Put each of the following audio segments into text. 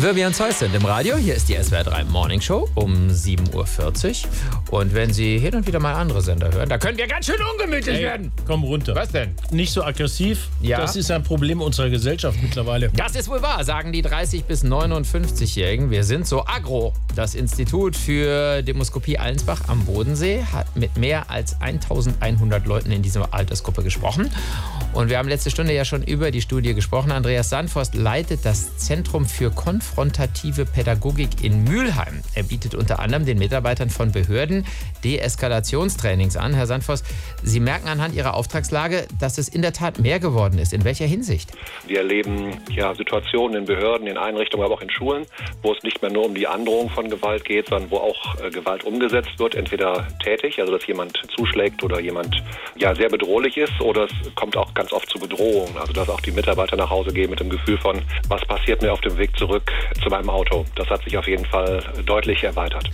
Wirbi und Zeus sind im Radio. Hier ist die SWR 3 Morning Show um 7.40 Uhr. Und wenn Sie hin und wieder mal andere Sender hören, da können wir ganz schön ungemütlich Ey, werden. komm runter. Was denn? Nicht so aggressiv. Ja. Das ist ein Problem unserer Gesellschaft mittlerweile. Das ist wohl wahr, sagen die 30- bis 59-Jährigen. Wir sind so agro. Das Institut für Demoskopie Allensbach am Bodensee hat mit mehr als 1100 Leuten in dieser Altersgruppe gesprochen. Und wir haben letzte Stunde ja schon über die Studie gesprochen. Andreas Sandforst leitet das Zentrum für konfrontative Pädagogik in Mülheim. Er bietet unter anderem den Mitarbeitern von Behörden Deeskalationstrainings an. Herr Sandforst, Sie merken anhand Ihrer Auftragslage, dass es in der Tat mehr geworden ist. In welcher Hinsicht? Wir erleben ja Situationen in Behörden, in Einrichtungen, aber auch in Schulen, wo es nicht mehr nur um die Androhung von Gewalt geht, sondern wo auch äh, Gewalt umgesetzt wird, entweder tätig, also dass jemand zuschlägt oder jemand ja sehr bedrohlich ist, oder es kommt auch ganz oft zu Bedrohungen, also dass auch die Mitarbeiter nach Hause gehen mit dem Gefühl von, was passiert mir auf dem Weg zurück zu meinem Auto. Das hat sich auf jeden Fall deutlich erweitert.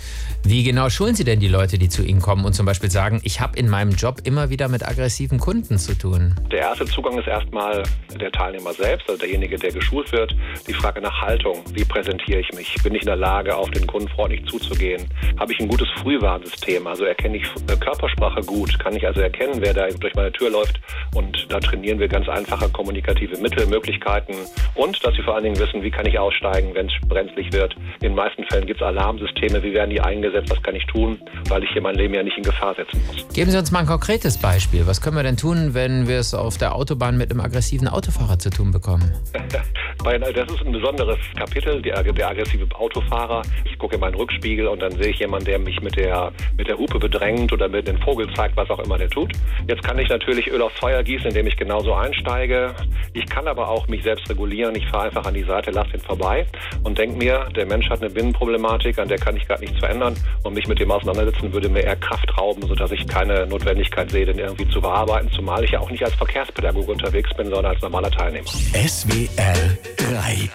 Wie genau schulen Sie denn die Leute, die zu Ihnen kommen und zum Beispiel sagen, ich habe in meinem Job immer wieder mit aggressiven Kunden zu tun? Der erste Zugang ist erstmal der Teilnehmer selbst, also derjenige, der geschult wird. Die Frage nach Haltung. Wie präsentiere ich mich? Bin ich in der Lage, auf den Kunden freundlich zuzugehen? Habe ich ein gutes Frühwarnsystem? Also erkenne ich äh, Körpersprache gut? Kann ich also erkennen, wer da durch meine Tür läuft? Und da trainieren wir ganz einfache kommunikative Mittel, Möglichkeiten und dass sie vor allen Dingen wissen, wie kann ich aussteigen, wenn es brenzlig wird. In den meisten Fällen gibt es Alarmsysteme. Wie werden die eingesetzt? Was kann ich tun? Weil ich hier mein Leben ja nicht in Gefahr setzen muss. Geben Sie uns mal ein konkretes Beispiel. Was können wir denn tun, wenn wir es auf der Autobahn mit einem aggressiven Autofahrer zu tun bekommen? Äh, Das ist ein besonderes Kapitel, der, der aggressive Autofahrer. Ich gucke in meinen Rückspiegel und dann sehe ich jemanden, der mich mit der, mit der Hupe bedrängt oder mit dem Vogel zeigt, was auch immer der tut. Jetzt kann ich natürlich Öl aufs Feuer gießen, indem ich genauso einsteige. Ich kann aber auch mich selbst regulieren. Ich fahre einfach an die Seite, lasse ihn vorbei und denke mir, der Mensch hat eine Binnenproblematik, an der kann ich gerade nichts verändern und mich mit dem auseinandersetzen würde mir eher Kraft rauben, sodass ich keine Notwendigkeit sehe, den irgendwie zu bearbeiten, zumal ich ja auch nicht als Verkehrspädagoge unterwegs bin, sondern als normaler Teilnehmer. SWR 3